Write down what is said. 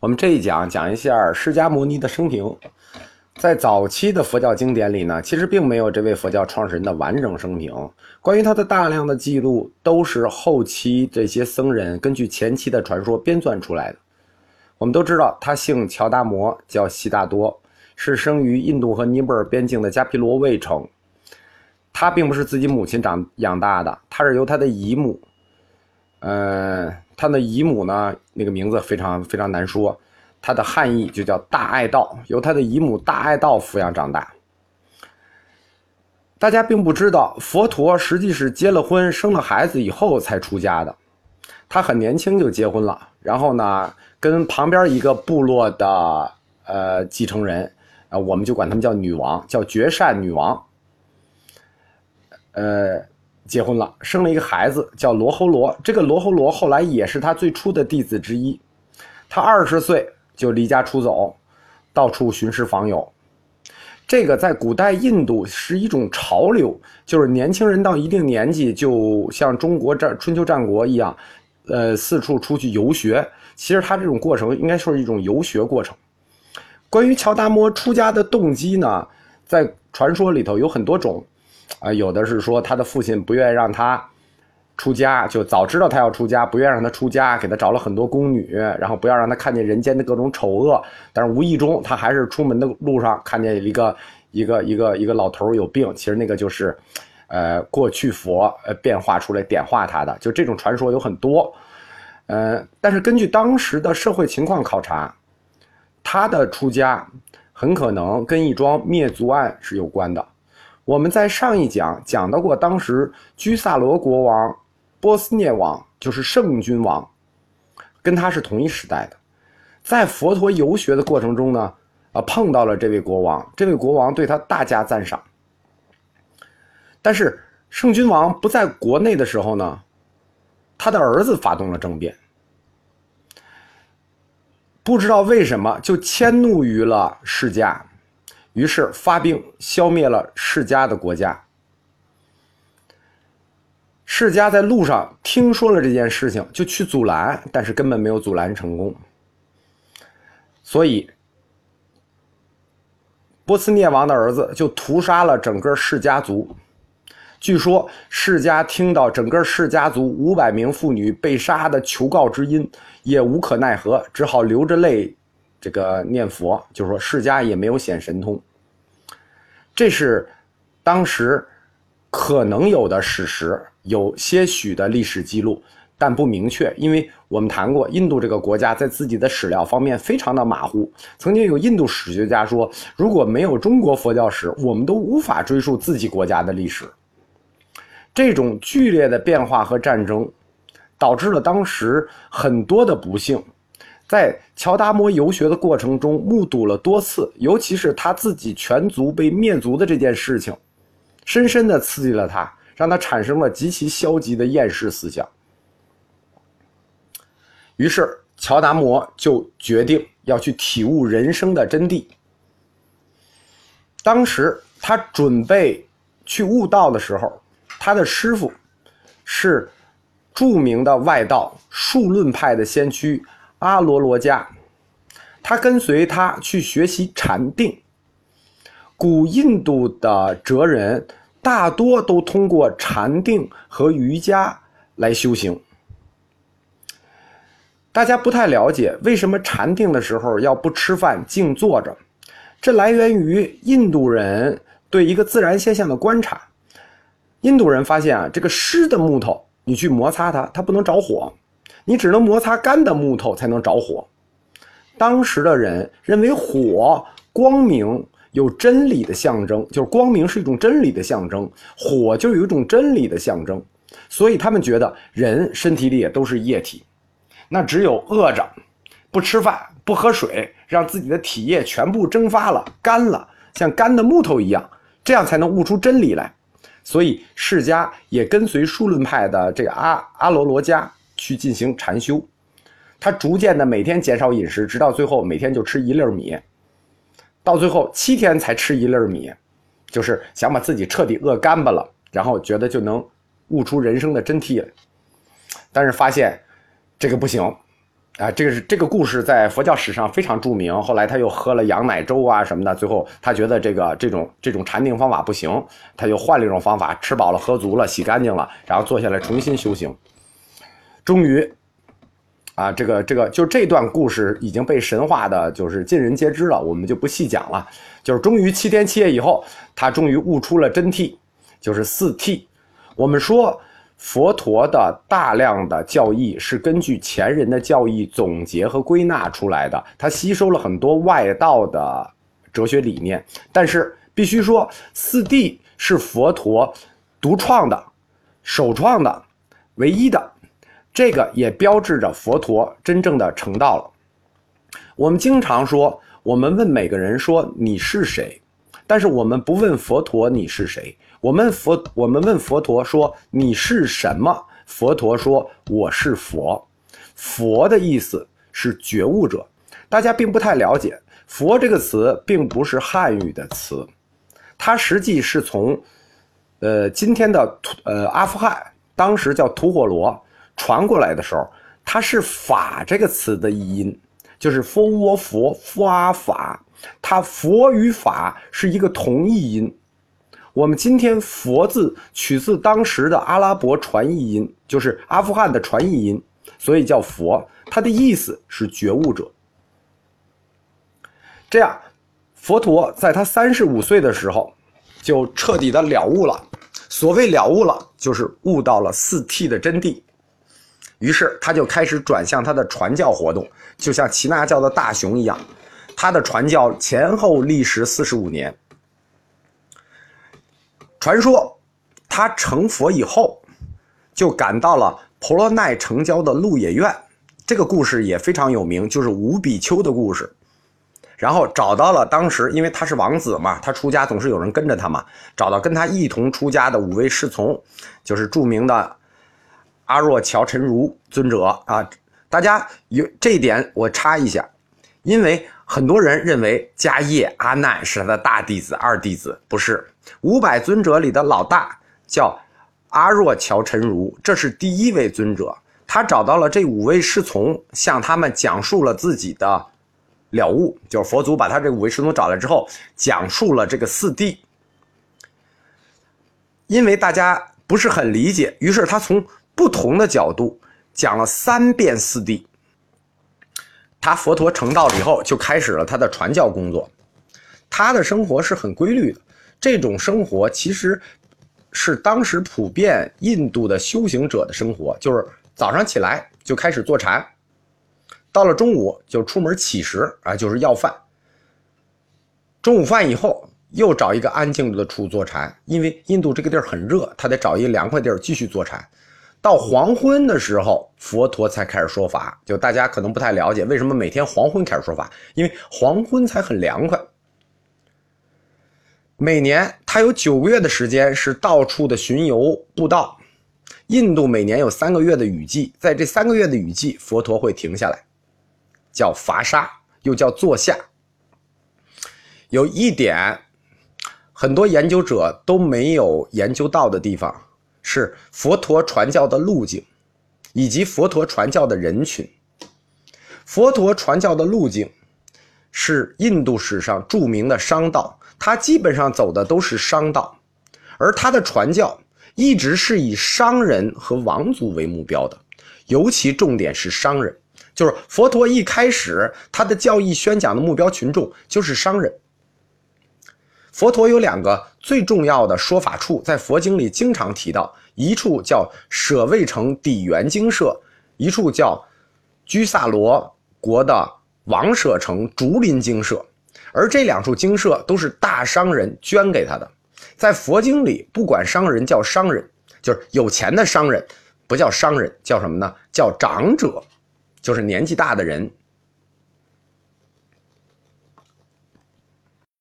我们这一讲讲一下释迦牟尼的生平。在早期的佛教经典里呢，其实并没有这位佛教创始人的完整生平。关于他的大量的记录，都是后期这些僧人根据前期的传说编撰出来的。我们都知道，他姓乔达摩，叫悉达多，是生于印度和尼泊尔边境的迦毗罗卫城。他并不是自己母亲长养大的，他是由他的姨母，嗯，他的姨母呢，那个名字非常非常难说。他的汉译就叫大爱道，由他的姨母大爱道抚养长大。大家并不知道，佛陀实际是结了婚、生了孩子以后才出家的。他很年轻就结婚了，然后呢，跟旁边一个部落的呃继承人，啊，我们就管他们叫女王，叫绝善女王，呃，结婚了，生了一个孩子叫罗侯罗。这个罗侯罗后来也是他最初的弟子之一。他二十岁。就离家出走，到处寻师访友。这个在古代印度是一种潮流，就是年轻人到一定年纪，就像中国战春秋战国一样，呃，四处出去游学。其实他这种过程应该说是一种游学过程。关于乔达摩出家的动机呢，在传说里头有很多种，啊，有的是说他的父亲不愿意让他。出家就早知道他要出家，不愿意让他出家，给他找了很多宫女，然后不要让他看见人间的各种丑恶。但是无意中，他还是出门的路上看见一个一个一个一个老头有病。其实那个就是，呃，过去佛呃变化出来点化他的。就这种传说有很多，呃，但是根据当时的社会情况考察，他的出家很可能跟一桩灭族案是有关的。我们在上一讲讲到过，当时居萨罗国王。波斯涅王就是圣君王，跟他是同一时代的，在佛陀游学的过程中呢，啊碰到了这位国王，这位国王对他大加赞赏。但是圣君王不在国内的时候呢，他的儿子发动了政变，不知道为什么就迁怒于了释迦，于是发兵消灭了释迦的国家。释迦在路上听说了这件事情，就去阻拦，但是根本没有阻拦成功。所以，波斯涅王的儿子就屠杀了整个释家族。据说释迦听到整个释家族五百名妇女被杀的求告之音，也无可奈何，只好流着泪，这个念佛，就说释迦也没有显神通。这是当时可能有的史实。有些许的历史记录，但不明确，因为我们谈过，印度这个国家在自己的史料方面非常的马虎。曾经有印度史学家说，如果没有中国佛教史，我们都无法追溯自己国家的历史。这种剧烈的变化和战争，导致了当时很多的不幸。在乔达摩游学的过程中，目睹了多次，尤其是他自己全族被灭族的这件事情，深深的刺激了他。让他产生了极其消极的厌世思想，于是乔达摩就决定要去体悟人生的真谛。当时他准备去悟道的时候，他的师傅是著名的外道数论派的先驱阿罗罗迦，他跟随他去学习禅定。古印度的哲人。大多都通过禅定和瑜伽来修行。大家不太了解为什么禅定的时候要不吃饭静坐着，这来源于印度人对一个自然现象的观察。印度人发现啊，这个湿的木头你去摩擦它，它不能着火，你只能摩擦干的木头才能着火。当时的人认为火光明。有真理的象征，就是光明是一种真理的象征，火就有一种真理的象征，所以他们觉得人身体里也都是液体，那只有饿着，不吃饭不喝水，让自己的体液全部蒸发了干了，像干的木头一样，这样才能悟出真理来。所以释迦也跟随数论派的这个阿阿罗罗迦去进行禅修，他逐渐的每天减少饮食，直到最后每天就吃一粒米。到最后七天才吃一粒米，就是想把自己彻底饿干巴了，然后觉得就能悟出人生的真谛来。但是发现这个不行，啊，这个是这个故事在佛教史上非常著名。后来他又喝了羊奶粥啊什么的，最后他觉得这个这种这种禅定方法不行，他就换了一种方法，吃饱了喝足了，洗干净了，然后坐下来重新修行。终于，啊，这个这个就这段故事已经被神话的，就是尽人皆知了，我们就不细讲了。就是终于七天七夜以后，他终于悟出了真谛，就是四谛。我们说。佛陀的大量的教义是根据前人的教义总结和归纳出来的，他吸收了很多外道的哲学理念，但是必须说四谛是佛陀独创的、首创的、唯一的，这个也标志着佛陀真正的成道了。我们经常说，我们问每个人说你是谁，但是我们不问佛陀你是谁。我们佛，我们问佛陀说：“你是什么？”佛陀说：“我是佛。”佛的意思是觉悟者。大家并不太了解，“佛”这个词并不是汉语的词，它实际是从，呃，今天的呃阿富汗，当时叫吐火罗传过来的时候，它是“法”这个词的译音，就是“佛我佛 f a 法”，它“佛”与“法”是一个同义音。我们今天“佛”字取自当时的阿拉伯传译音，就是阿富汗的传译音，所以叫佛。它的意思是觉悟者。这样，佛陀在他三十五岁的时候，就彻底的了悟了。所谓了悟了，就是悟到了四谛的真谛。于是他就开始转向他的传教活动，就像耆那教的大雄一样，他的传教前后历时四十五年。传说，他成佛以后，就赶到了婆罗奈城郊的鹿野苑，这个故事也非常有名，就是五比丘的故事。然后找到了当时，因为他是王子嘛，他出家总是有人跟着他嘛，找到跟他一同出家的五位侍从，就是著名的阿若乔陈如尊者啊。大家有这一点，我插一下，因为。很多人认为迦叶阿难是他的大弟子、二弟子，不是五百尊者里的老大，叫阿若乔陈如，这是第一位尊者。他找到了这五位侍从，向他们讲述了自己的了悟，就是佛祖把他这五位侍从找来之后，讲述了这个四谛。因为大家不是很理解，于是他从不同的角度讲了三遍四谛。他佛陀成道了以后，就开始了他的传教工作。他的生活是很规律的，这种生活其实是当时普遍印度的修行者的生活，就是早上起来就开始坐禅，到了中午就出门乞食啊，就是要饭。中午饭以后又找一个安静的处坐禅，因为印度这个地儿很热，他得找一个凉快地儿继续坐禅。到黄昏的时候，佛陀才开始说法。就大家可能不太了解，为什么每天黄昏开始说法？因为黄昏才很凉快。每年他有九个月的时间是到处的巡游布道。印度每年有三个月的雨季，在这三个月的雨季，佛陀会停下来，叫伐沙，又叫坐下。有一点，很多研究者都没有研究到的地方。是佛陀传教的路径，以及佛陀传教的人群。佛陀传教的路径是印度史上著名的商道，他基本上走的都是商道，而他的传教一直是以商人和王族为目标的，尤其重点是商人，就是佛陀一开始他的教义宣讲的目标群众就是商人。佛陀有两个最重要的说法处，在佛经里经常提到，一处叫舍卫城底园精舍，一处叫居萨罗国的王舍城竹林精舍，而这两处精舍都是大商人捐给他的。在佛经里，不管商人叫商人，就是有钱的商人，不叫商人，叫什么呢？叫长者，就是年纪大的人。